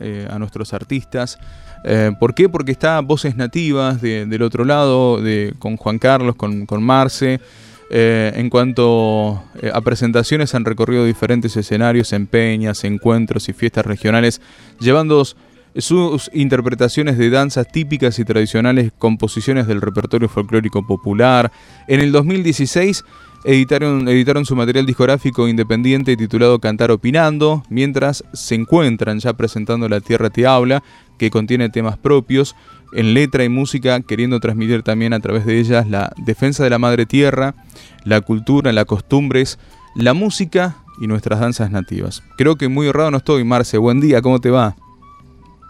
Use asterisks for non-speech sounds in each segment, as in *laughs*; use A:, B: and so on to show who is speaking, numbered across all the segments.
A: eh, a nuestros artistas. Eh, ¿Por qué? Porque está Voces Nativas del otro lado, de, con Juan Carlos, con, con Marce. en cuanto a presentaciones, han recorrido diferentes escenarios en peñas, encuentros y fiestas regionales, llevando sus interpretaciones de danzas típicas y tradicionales, composiciones del repertorio folclórico popular. En el 2016 editaron, editaron su material discográfico independiente titulado Cantar Opinando, mientras se encuentran ya presentando La Tierra Te Habla, que contiene temas propios en letra y música, queriendo transmitir también a través de ellas la defensa de la madre tierra, la cultura, las costumbres, la música y nuestras danzas nativas. Creo que muy honrado no estoy, Marce. Buen día, ¿cómo te va?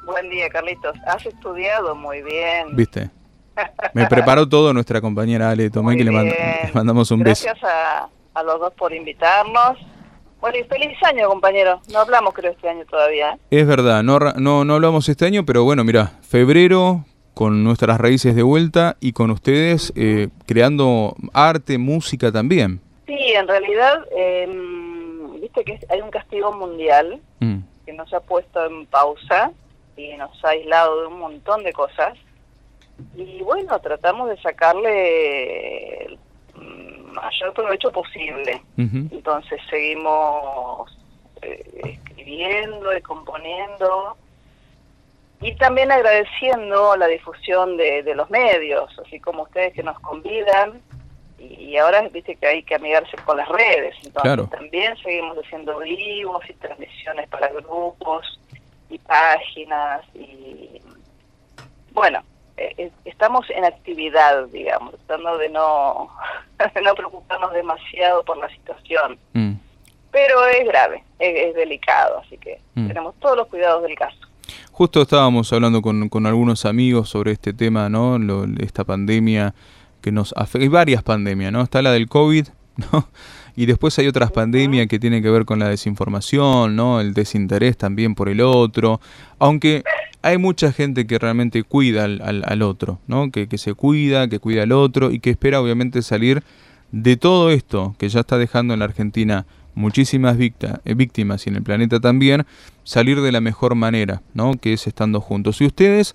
B: Buen día, Carlitos. Has estudiado muy bien.
A: ¿Viste? Me preparó todo nuestra compañera Ale Tomé, que *laughs* le, mandamos un
B: beso. Gracias a, los dos por invitarnos. Bueno, y feliz año, compañero. No hablamos, creo, este año todavía. ¿eh?
A: Es verdad, no, no, no hablamos este año, pero bueno, mira, febrero con nuestras raíces de vuelta y con ustedes eh, creando arte, música también.
B: Sí, en realidad, em, viste que hay un castigo mundial mm. que nos ha puesto en pausa y nos ha aislado de un montón de cosas. Y bueno, tratamos de sacarle el mayor provecho posible. Entonces seguimos eh, escribiendo y componiendo y también agradeciendo la difusión de, los medios, así como ustedes que nos convidan. Y ahora viste que hay que amigarse con las redes, entonces también seguimos haciendo vivos y transmisiones para grupos y páginas y bueno, eh, estamos en actividad, digamos, tratando de no, *laughs* no preocuparnos demasiado por la situación. Mm. Pero es grave, es, delicado, así que mm. tenemos todos los cuidados del caso.
A: Justo estábamos hablando con, con algunos amigos sobre este tema, ¿no? esta pandemia que nos afecta. Hay varias pandemias, ¿no? Está la del COVID, *laughs* ¿no? Y después hay otras pandemias que tienen que ver con la desinformación, ¿no? El desinterés también por el otro. Aunque hay mucha gente que realmente cuida al, otro, ¿no? Que, que, se cuida, que cuida al otro y que espera obviamente salir de todo esto que ya está dejando en la Argentina muchísimas eh, víctimas y en el planeta también, salir de la mejor manera, ¿no? Que es estando juntos. Y ustedes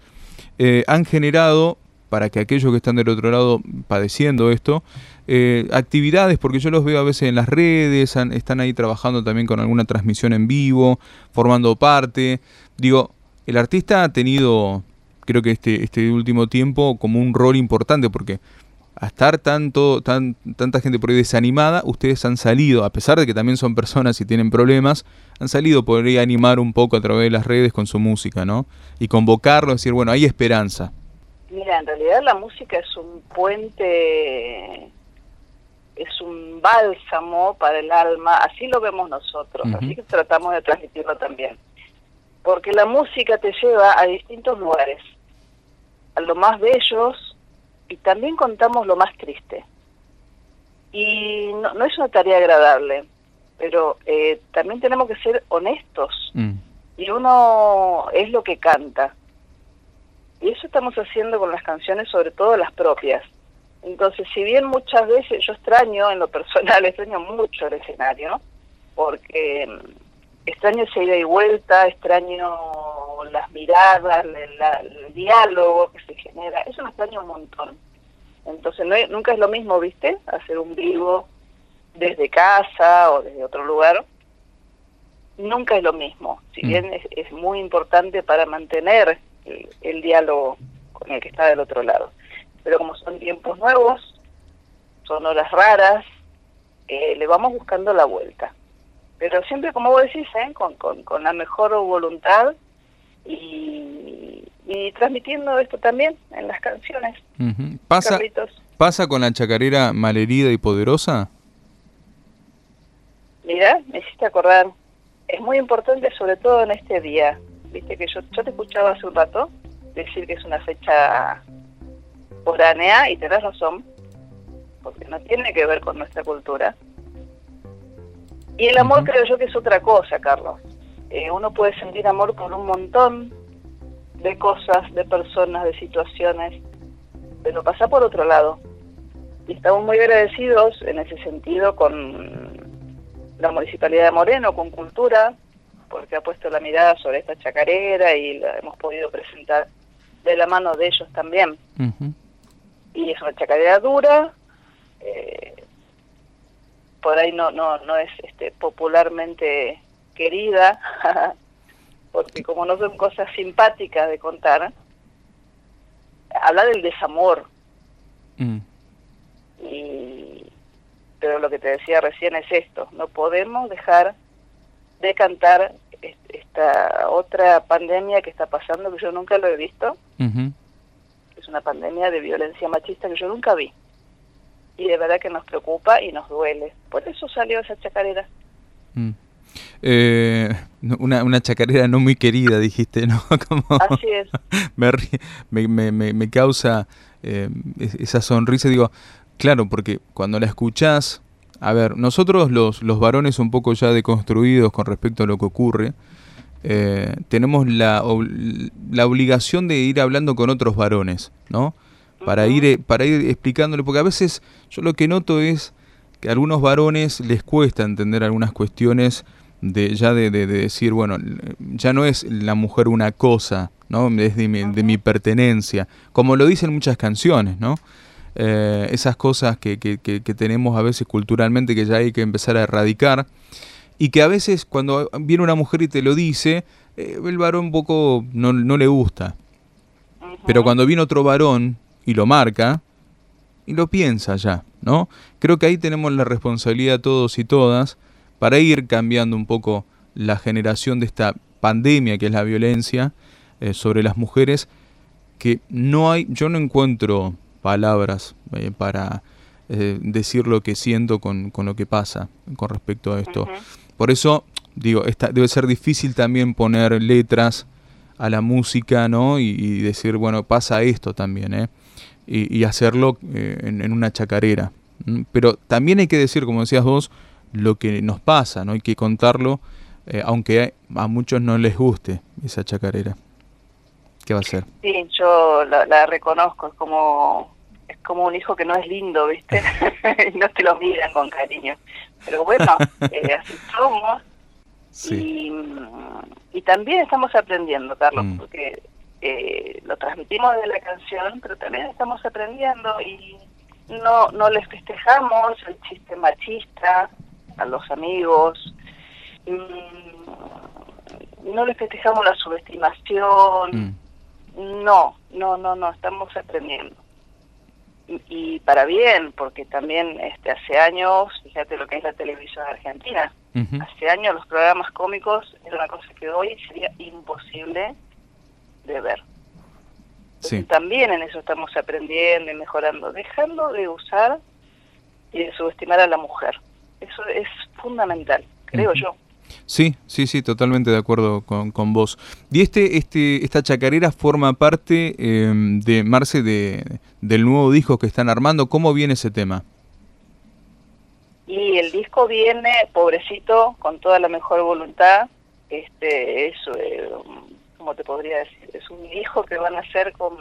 A: eh, han generado, para que aquellos que están del otro lado padeciendo esto, eh, actividades, porque yo los veo a veces en las redes, están ahí trabajando también con alguna transmisión en vivo, formando parte. Digo, el artista ha tenido, creo que este, este último tiempo, como un rol importante, porque a estar tanto, tan, tanta gente por ahí desanimada, ustedes han salido, a pesar de que también son personas y tienen problemas, han salido por ahí a animar un poco a través de las redes con su música, ¿no? Y convocarlo, decir, bueno, hay esperanza.
B: Mira, en realidad la música es un puente, es un bálsamo para el alma, así lo vemos nosotros, así que tratamos de transmitirlo también porque la música te lleva a distintos lugares, a lo más bellos y también contamos lo más triste. Y no, es una tarea agradable, pero eh, también tenemos que ser honestos. Mm. Y uno es lo que canta. Y eso estamos haciendo con las canciones, sobre todo las propias. Entonces, si bien muchas veces yo extraño, en lo personal, *laughs* extraño mucho el escenario, porque extraño esa ida y vuelta, extraño las miradas, el, diálogo que se genera, eso me extraña un montón. Entonces no, nunca es lo mismo, ¿viste? Hacer un vivo desde casa o desde otro lugar. Nunca es lo mismo, si mm. bien es, muy importante para mantener el, diálogo con el que está del otro lado. Pero como son tiempos nuevos, son horas raras, eh, le vamos buscando la vuelta pero siempre como vos decís, ¿eh? con, con, la mejor voluntad y, transmitiendo esto también en las canciones.
A: ¿Pasa, ¿Pasa con la chacarera malherida y poderosa?
B: Mira, me hiciste acordar, es muy importante sobre todo en este día, viste que yo, yo te escuchaba hace un rato decir que es una fecha foránea y tenés razón, porque no tiene que ver con nuestra cultura, y el amor creo yo que es otra cosa, Carlos. Eh, uno puede sentir amor por un montón de cosas, de personas, de situaciones, pero pasa por otro lado. Y estamos muy agradecidos en ese sentido con la Municipalidad de Moreno, con Cultura, porque ha puesto la mirada sobre esta chacarera y la hemos podido presentar de la mano de ellos también. Y es una chacarera dura, eh, por ahí no, no, no es este, popularmente querida, *laughs* porque como no son cosas simpáticas de contar, habla del desamor. Mm. Y, pero lo que te decía recién es esto, no podemos dejar de cantar esta otra pandemia que está pasando, que yo nunca lo he visto. Es una pandemia de violencia machista que yo nunca vi. Y de verdad que nos preocupa y nos duele. Por eso salió esa chacarera.
A: Mm. Eh, una, una chacarera no muy querida, dijiste, ¿no? *laughs*
B: Así es.
A: me, me, me, me, causa eh, esa sonrisa. Digo, claro, porque cuando la escuchás, a ver, nosotros los, los varones un poco ya deconstruidos con respecto a lo que ocurre, eh, tenemos la, la obligación de ir hablando con otros varones, ¿no? Para ir, para ir explicándole, porque a veces yo lo que noto es que a algunos varones les cuesta entender algunas cuestiones de ya de, decir, bueno, ya no es la mujer una cosa, ¿no? Es de mi, de mi pertenencia, como lo dicen muchas canciones, ¿no? Eh, esas cosas que, que, que, tenemos a veces culturalmente que ya hay que empezar a erradicar y que a veces cuando viene una mujer y te lo dice, eh, el varón un poco no, no le gusta. Pero cuando viene otro varón y lo marca, y lo piensa ya, ¿no? Creo que ahí tenemos la responsabilidad todos y todas para ir cambiando un poco la generación de esta pandemia que es la violencia eh, sobre las mujeres, que no hay, yo no encuentro palabras eh, para eh, decir lo que siento con, con, lo que pasa con respecto a esto. Por eso, digo, esta, debe ser difícil también poner letras a la música, ¿no? Y, y decir, bueno, pasa esto también, ¿eh? y, hacerlo eh, en, una chacarera. Pero también hay que decir, como decías vos, lo que nos pasa, ¿no? Hay que contarlo, eh, aunque a muchos no les guste esa chacarera. ¿Qué va a ser?
B: Sí, yo la, reconozco, es como como un hijo que no es lindo, ¿viste? *laughs* *laughs* no te lo miran con cariño. Pero bueno, *laughs* eh, así somos. Sí. Y, también estamos aprendiendo, Carlos, mm. porque eh, lo transmitimos de la canción, pero también estamos aprendiendo y no, no les festejamos el chiste machista a los amigos, mm, no les festejamos la subestimación, mm. no, no, no, no, estamos aprendiendo. Y, para bien, porque también este hace años, fíjate lo que es la televisión argentina, hace años los programas cómicos era una cosa que hoy sería imposible de ver. También en eso estamos aprendiendo y mejorando, dejando de usar y de subestimar a la mujer. Eso es fundamental, creo yo.
A: Sí, sí, sí, totalmente de acuerdo con, con vos. Y este, este, esta chacarera forma parte em, de Marce de, del nuevo disco que están armando. ¿Cómo viene ese tema?
B: Y el disco viene, pobrecito, con toda la mejor voluntad. Este, eso, eh, como te podría decir, es un hijo que van a hacer con,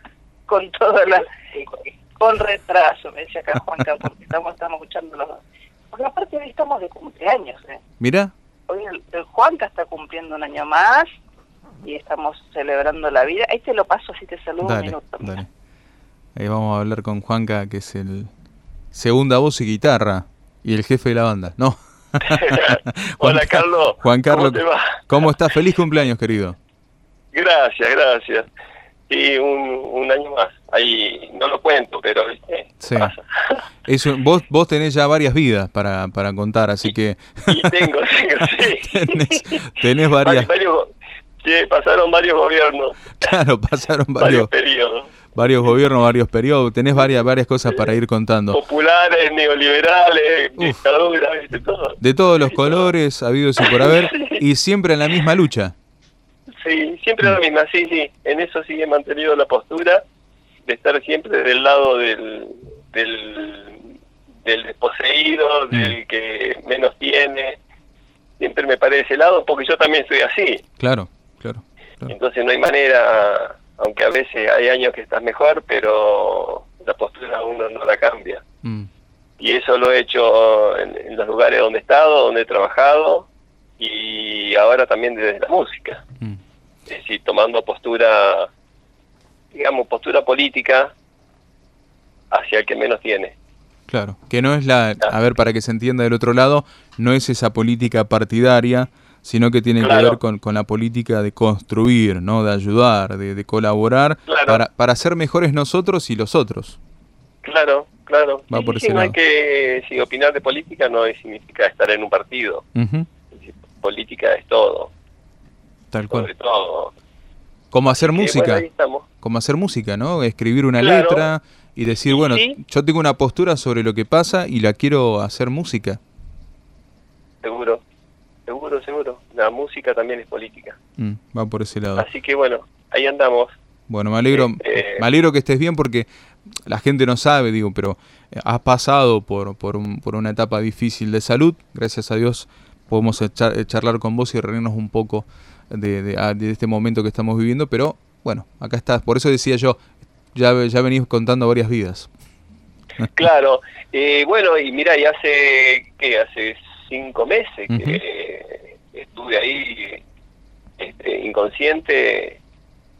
B: *laughs* con todo la... con retraso, me decía acá Juanca, porque estamos, estamos escuchando los dos. Porque aparte hoy estamos de cumpleaños, ¿eh?
A: Mira.
B: Hoy el, Juanca está cumpliendo un año más y estamos celebrando la vida. Ahí te lo paso, así te saludo un minuto. Dale.
A: Ahí vamos a hablar con Juanca, que es el segunda voz y guitarra y el jefe de la banda. No. *laughs*
C: Hola, Carlos.
A: Juan Carlos, ¿cómo, te va? ¿cómo estás? Feliz cumpleaños, querido.
C: Gracias, gracias. Y un, año más. Ahí no lo cuento, pero sí. *laughs*
A: Eso, vos, vos tenés ya varias vidas para, para contar, así que...
C: Y tengo, tengo, *laughs* sí.
A: tenés, varias...
C: sí, pasaron varios gobiernos.
A: Claro, pasaron varios,
C: periodos.
A: Varios gobiernos, varios periodos. Tenés varias, varias cosas para ir contando.
C: Populares, neoliberales, dictaduras, de todo.
A: De todos los colores, habidos y por haber, y siempre en la misma lucha.
C: Sí, siempre la misma, sí, sí. En eso sí he mantenido la postura de estar siempre del lado del, del, del desposeído, mm. del que menos tiene. Siempre me parece ese lado porque yo también soy así.
A: Claro, claro.
C: Entonces no hay manera, aunque a veces hay años que estás mejor, pero la postura uno no la cambia. Mm. Y eso lo he hecho en, en los lugares donde he estado, donde he trabajado y ahora también desde la música.
A: Mm.
C: Es decir, tomando postura, digamos, postura política hacia el que menos tiene.
A: Claro, que no es la, a ver, para que se entienda del otro lado, no es esa política partidaria, sino que tiene que ver con, con la política de construir, ¿no? De ayudar, de, de colaborar,
C: Claro.
A: para, para ser mejores nosotros y los otros.
C: Claro, claro.
A: Va
C: Sí,
A: por
C: sí,
A: ese
C: no hay
A: lado.
C: que, si opinar de política no significa estar en un partido. Es decir, política es todo,
A: Tal
C: sobre
A: cual.
C: todo.
A: Como hacer música,
C: bueno,
A: como hacer música, ¿no? Escribir una
C: Claro.
A: letra y decir, bueno,
C: Sí.
A: yo tengo una postura sobre lo que pasa y la quiero hacer música.
C: Seguro, seguro, seguro. La música también es política.
A: Mm, va por ese lado.
C: Así que bueno, ahí andamos.
A: Bueno, me alegro,
C: Eh,
A: me alegro que estés bien porque la gente no sabe, digo, pero eh, has pasado por, por, un- por una etapa difícil de salud. Gracias a Dios podemos echar- charlar con vos y reírnos un poco de, de- ah, de este momento que estamos viviendo. Pero bueno, acá estás. Por eso decía yo, ya, ya venís contando varias vidas. *laughs*
C: Claro, eh, bueno, y mira, y hace, ¿qué? Hace cinco meses que estuve ahí este, inconsciente,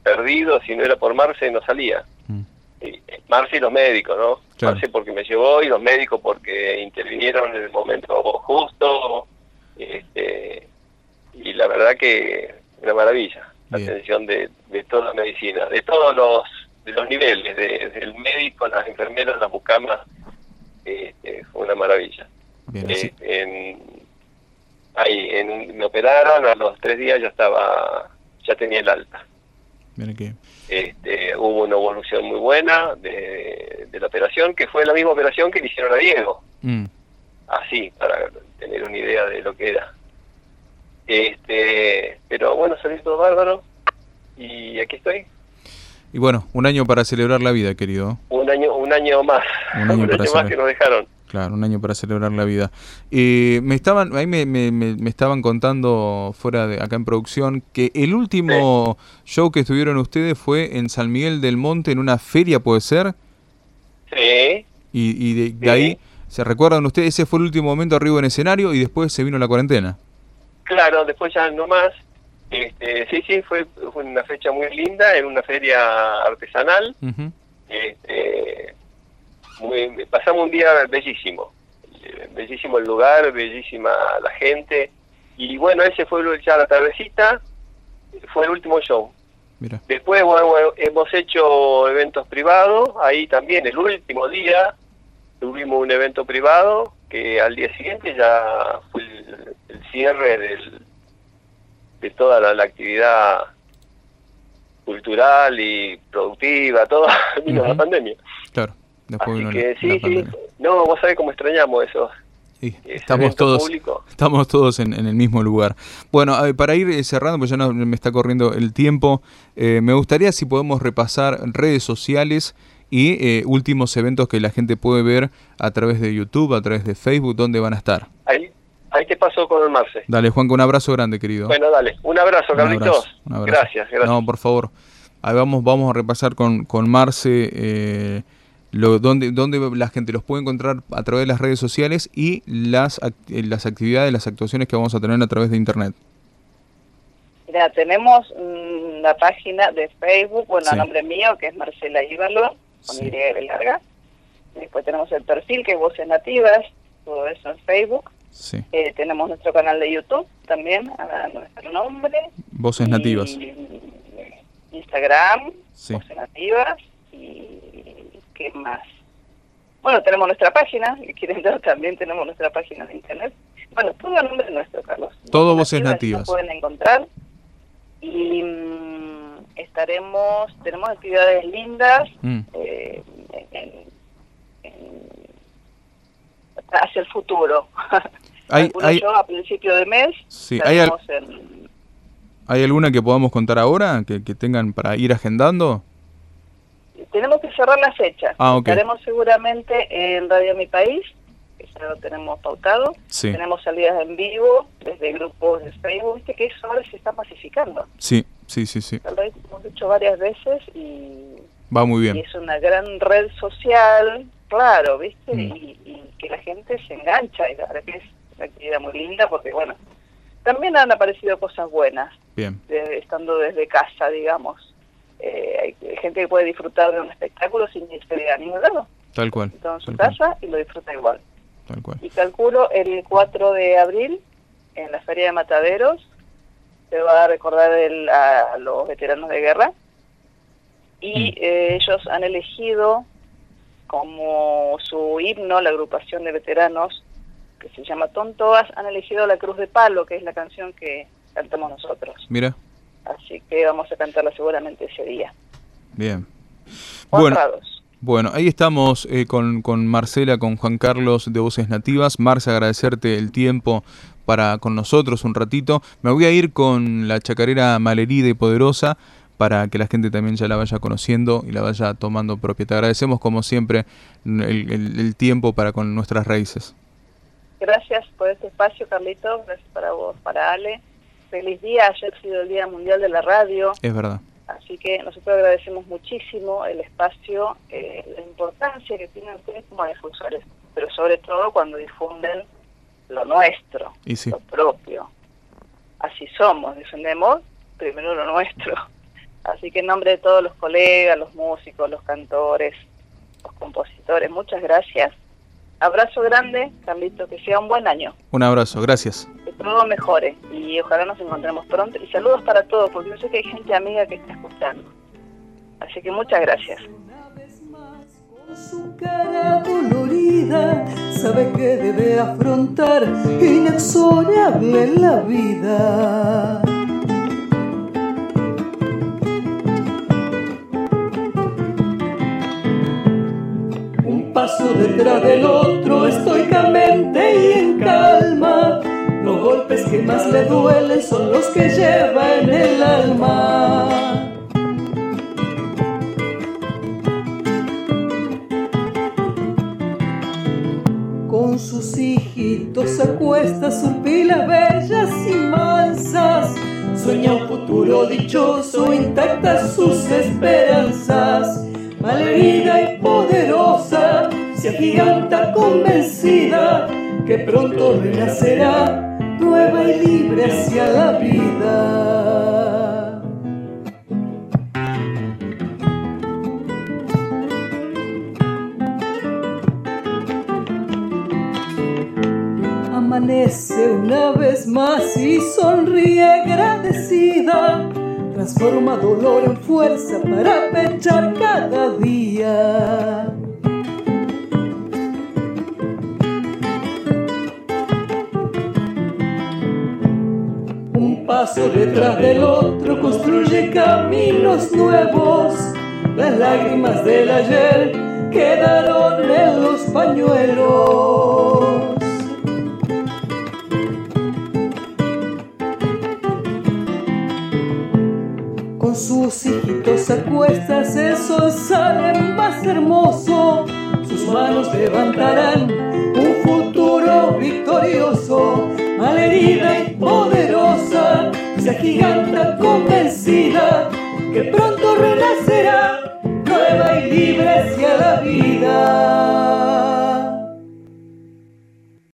C: perdido, si no era por Marce no salía.
A: Mm,
C: eh, Marce y los médicos, ¿no?
A: Claro.
C: Marce porque me llevó y los médicos porque intervinieron en el momento justo. Este, y la verdad que una maravilla la
A: Bien.
C: atención de, de toda la medicina, de todos los de los niveles, de- del médico, las enfermeras, las bucamas, este, fue una maravilla.
A: Bien,
C: Eh, en, ahí, en, me operaron, a los tres días ya estaba, ya tenía el alta.
A: Bien
C: Este, hubo una evolución muy buena de, de la operación, que fue la misma operación que le hicieron a Diego,
A: mm,
C: así, para tener una idea de lo que era. Este, pero bueno, salió todo bárbaro y aquí estoy.
A: Y bueno, un año para celebrar la vida, querido.
C: Un año, un año más, *laughs*
A: Un año para
C: más
A: celebrar.
C: que nos dejaron.
A: Claro, un año para celebrar la vida. Eh, me estaban, ahí me, me- me- me estaban contando fuera de acá en producción que el último show que estuvieron ustedes fue en San Miguel del Monte en una feria, puede ser,
C: Sí,
A: y, y de, ahí se recuerdan ustedes ese fue el último momento arriba en escenario y después se vino la cuarentena.
C: Claro, después ya no más. Este, sí, sí, fue, fue una fecha muy linda en una feria artesanal. Este, muy- pasamos un día bellísimo, eh, bellísimo el lugar, bellísima la gente. Y bueno, ese fue ya la tardecita, fue el último show.
A: Mira,
C: Después bueno, hemos hecho eventos privados, ahí también el último día tuvimos un evento privado que al día siguiente ya fue el, el cierre del, de toda la, la actividad cultural y productiva, todo *laughs* vino la
A: Ujú.
C: pandemia.
A: claro. Después
C: Así que
A: la,
C: sí,
A: la
C: sí,
A: pandemia.
C: no, vos sabés cómo extrañamos eso.
A: Sí, estamos todos,
C: público.
A: estamos todos en, en el mismo lugar. Bueno, a ver, para ir eh, cerrando, pues ya no me está corriendo el tiempo, eh, me gustaría si podemos repasar redes sociales y eh, últimos eventos que la gente puede ver a través de YouTube, a través de Facebook, dónde van a estar.
C: Ahí, ahí te pasó con el Marce.
A: Dale, Juanco, un abrazo grande, querido.
C: Bueno, dale, un abrazo,
A: Un
C: Carlitos.
A: abrazo, un abrazo.
C: Gracias, gracias.
A: No, por favor. Ahí vamos, vamos a repasar con, con Marce eh, lo, dónde, dónde la gente los puede encontrar a través de las redes sociales y las, act- eh, las actividades, las actuaciones que vamos a tener a través de Internet.
B: Mira, tenemos mm, la página de Facebook, bueno,
A: Sí.
B: a nombre mío, que es Marcela Íbalo, con
A: Sí.
B: Y larga. Después tenemos el perfil, que es Voces Nativas, todo eso en Facebook.
A: Sí.
B: Eh, tenemos nuestro canal de YouTube también, a nuestro nombre.
A: Voces
B: Y
A: nativas.
B: Instagram,
A: Sí.
B: Voces Nativas. Y qué más. Bueno, tenemos nuestra página, si quieren ver también tenemos nuestra página de internet. Bueno, todo a nombre nuestro, Carlos.
A: Todo Voces Nativas.
B: nos pueden encontrar. Y mm, estaremos, tenemos actividades lindas
A: Mm,
B: eh, en- en- hacia el futuro. *laughs*
A: Hay, hay,
B: yo a principio de mes
A: sí, ¿hay, al-
B: estaremos en-
A: ¿hay alguna que podamos contar ahora? Que, que tengan para ir agendando?
B: tenemos que cerrar la fecha.
A: Ah.
B: Estaremos seguramente en Radio Mi País, que ya lo tenemos pautado.
A: Sí,
B: Tenemos salidas en vivo desde grupos de Facebook, viste que eso ahora se está masificando.
A: sí, sí, sí, sí.
B: Lo hemos hecho varias veces y,
A: Va muy
B: y
A: bien.
B: es una gran red social, claro, viste,
A: Mm.
B: y, y que la gente se engancha y la verdad que es una actividad muy linda porque, bueno, también han aparecido cosas buenas,
A: Bien.
B: estando desde casa, digamos. Eh, hay gente que puede disfrutar de un espectáculo sin irse a ningún lado.
A: Tal cual.
B: Está en su casa
A: cual,
B: y lo disfruta igual.
A: tal cual.
B: Y calculo el 4 de abril, en la Feria de Mataderos, se va a recordar el- a los veteranos de guerra. Y
A: Mm.
B: eh, ellos han elegido como su himno, la agrupación de veteranos, que se llama Tontoas, han elegido La Cruz de Palo, que es la canción que cantamos nosotros.
A: Mira,
B: Así que vamos a cantarla seguramente ese día.
A: bien. Bueno,
B: Honrados.
A: bueno, ahí estamos eh, con, con Marcela, con Juan Carlos de Voces Nativas. Marce, agradecerte el tiempo para con nosotros un ratito. Me voy a ir con la chacarera malerida y poderosa para que la gente también ya la vaya conociendo y la vaya tomando propia. Te agradecemos como siempre el, el- el tiempo para con nuestras raíces.
B: Gracias por este espacio, Carlitos. Gracias para vos, para Ale. Feliz día. Ayer ha sido el Día Mundial de la Radio.
A: Es verdad.
B: Así que nosotros agradecemos muchísimo el espacio, eh, la importancia que tienen ustedes como difusores, pero sobre todo cuando difunden lo nuestro,
A: Y sí.
B: lo propio. Así somos, defendemos primero lo nuestro. Así que en nombre de todos los colegas, los músicos, los cantores, los compositores, muchas gracias. Abrazo grande, Carlito, que sea un buen año,
A: Un abrazo, gracias.
B: que todo mejore y ojalá nos encontremos pronto. Y saludos para todos, porque yo sé que hay gente amiga que está escuchando. Así que muchas gracias.
D: Sabe que debe afrontar inexorable la vida. Un paso detrás del otro, estoicamente y en calma. Los golpes que más le duelen son los que lleva en el alma. Hijitos acuesta sus pilas bellas y mansas. Sueña un futuro dichoso, intactas sus esperanzas. Malherida y poderosa, se agiganta convencida que pronto renacerá, nueva y libre hacia la vida. Más y sonríe agradecida. Transforma dolor en fuerza para pechar cada día. Un paso detrás del otro construye caminos nuevos. Las lágrimas del ayer quedaron en los pañuelos. Sus hijitos a cuestas el sol sale más hermoso. Sus manos levantarán un futuro victorioso. Malherida y poderosa, se agiganta convencida que pronto renacerá, nueva y libre hacia la vida.